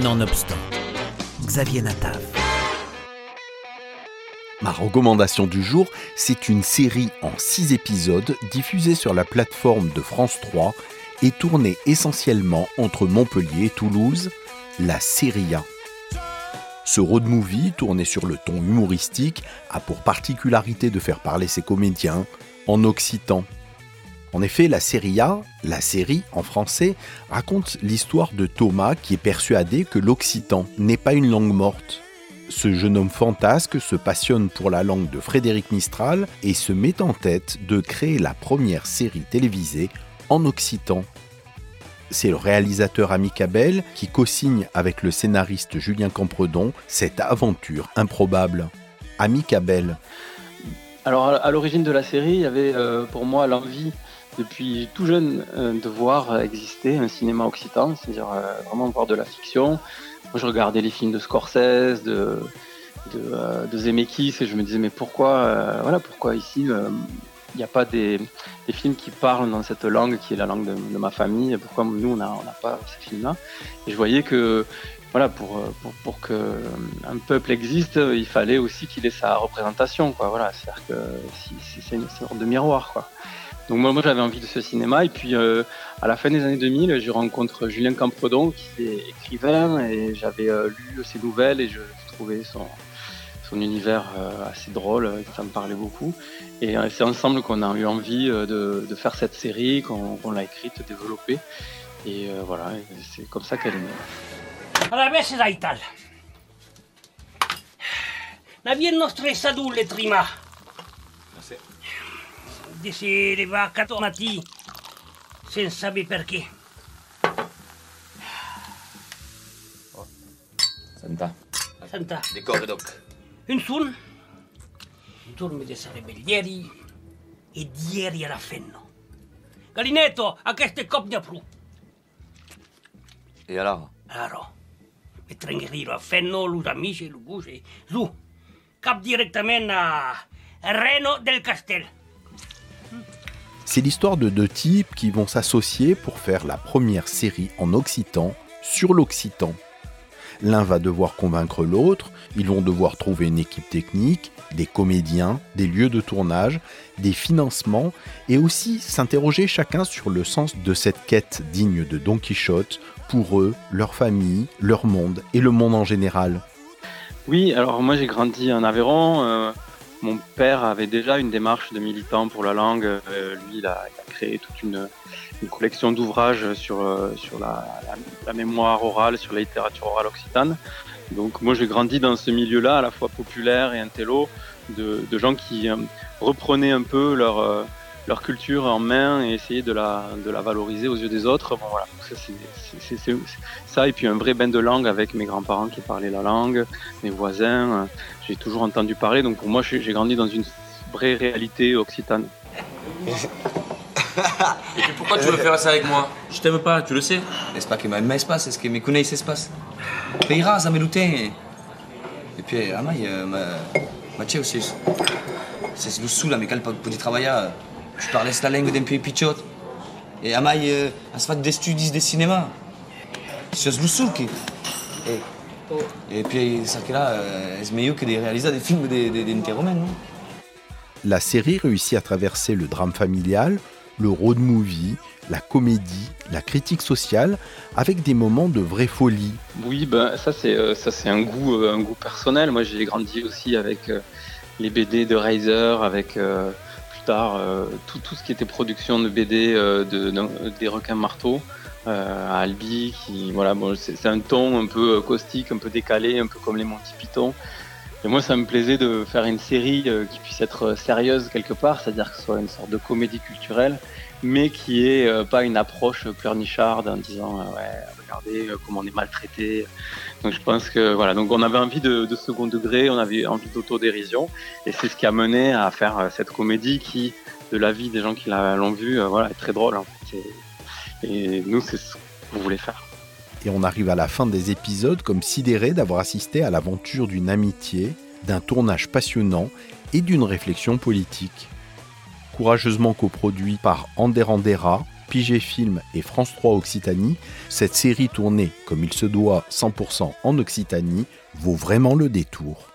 Nonobstant, Xavier Natav. Ma recommandation du jour, c'est une série en 6 épisodes diffusée sur la plateforme de France 3 et tournée essentiellement entre Montpellier et Toulouse, la Série A. Ce road movie, tourné sur le ton humoristique, a pour particularité de faire parler ses comédiens en occitan. En effet, la série A, la série en français, raconte l'histoire de Thomas qui est persuadé que l'occitan n'est pas une langue morte. Ce jeune homme fantasque se passionne pour la langue de Frédéric Mistral et se met en tête de créer la première série télévisée en occitan. C'est le réalisateur Ami Cabel qui co-signe avec le scénariste Julien Campredon cette aventure improbable. Ami Cabel. Alors à l'origine de la série, il y avait euh, pour moi l'envie depuis tout jeune euh, de voir exister un cinéma occitan, c'est-à-dire euh, vraiment voir de la fiction. Moi, je regardais les films de Scorsese, de, de, de Zemeckis, et je me disais mais pourquoi, voilà, pourquoi ici il n'y a pas des, films qui parlent dans cette langue qui est la langue de, ma famille? Pourquoi nous, on n'a pas ces films-là? Et je voyais que voilà, pour, pour, pour qu'un peuple existe, il fallait aussi qu'il ait sa représentation. Quoi. Voilà, c'est-à-dire que c'est une sorte de miroir. Quoi. Donc moi, moi j'avais envie de ce cinéma. Et puis euh, à la fin des années 2000, je rencontre Julien Campredon, qui est écrivain, et j'avais euh, lu ses nouvelles et je trouvais son, univers euh, assez drôle, ça me parlait beaucoup. Et c'est ensemble qu'on a eu envie de, faire cette série, qu'on l'a écrite, développée. Et voilà, c'est comme ça qu'elle est née. Alla vese daital. N'avienno stressato di si rivaccato matì senza sapere perché. Oh. Senta. Senta. Di cosa doc? Insun. Turmi di sarebbe ieri e di ieri era fenno. Galinetto, a queste ste copnia pru? E allora? Allora. E trengheriro a fenno, l'uramice, l'uguse, su. Cap direttamente a Reno del Castello. C'est l'histoire de deux types qui vont s'associer pour faire la première série en occitan sur l'occitan. L'un va devoir convaincre l'autre, ils vont devoir trouver une équipe technique, des comédiens, des lieux de tournage, des financements et aussi s'interroger chacun sur le sens de cette quête digne de Don Quichotte pour eux, leur famille, leur monde et le monde en général. Oui, alors moi j'ai grandi en Aveyron. Euh, mon père avait déjà une démarche de militant pour la langue. Euh, lui, il a, créé toute une, collection d'ouvrages sur, euh, la, mémoire orale, sur la littérature orale occitane. Donc moi j'ai grandi dans ce milieu-là, à la fois populaire et intello, de, gens qui euh, reprenaient un peu leur, leur culture en main et essayaient de la, de la valoriser aux yeux des autres. Bon, voilà. c'est, ça, et puis un vrai bain de langue avec mes grands-parents qui parlaient la langue, mes voisins j'ai toujours entendu parler. Donc pour moi, j'ai grandi dans une vraie réalité occitane. Et puis pourquoi tu veux faire ça avec moi? Je t'aime pas, tu le sais. N'est-ce pas que ma espace, est-ce que mes connaissances s'espace Payera, ça me doutait. Et puis, ah, mais, euh, ma, ma aussi. C'est le sous là, mais quel petit travail Je parlais la langue d'un pays pichot. Et amai, euh, à se faire des studios de cinéma. C'est le sous qui. Et puis, ça là, c'est mieux que de réaliser des films d'interromaines, non? La série réussit à traverser le drame familial, le road movie, la comédie, la critique sociale, avec des moments de vraie folie. Oui, ben ça c'est euh, ça c'est un goût euh, un goût personnel. Moi j'ai grandi aussi avec euh, les BD de Reiser, avec tard tout, ce qui était production de BD de, des requins marteaux. Euh, à Albi, qui voilà, bon, c'est un ton un peu euh, caustique, un peu décalé, un peu comme les Monty Python. Et moi, ça me plaisait de faire une série euh, qui puisse être sérieuse quelque part, c'est-à-dire que ce soit une sorte de comédie culturelle, mais qui ait pas une approche pleurnicharde en disant ouais, regardez comment on est maltraité. Donc je pense que voilà, donc on avait envie de, second degré, on avait envie d'autodérision, et c'est ce qui a mené à faire cette comédie qui, de la vie des gens qui l'ont vue, voilà, est très drôle. En fait. Et nous, c'est ce qu'on voulait faire. Et on arrive à la fin des épisodes comme sidéré d'avoir assisté à l'aventure d'une amitié, d'un tournage passionnant et d'une réflexion politique. Courageusement coproduit par Anderandera, Pigé Film et France 3 Occitanie, cette série tournée comme il se doit 100% en Occitanie vaut vraiment le détour.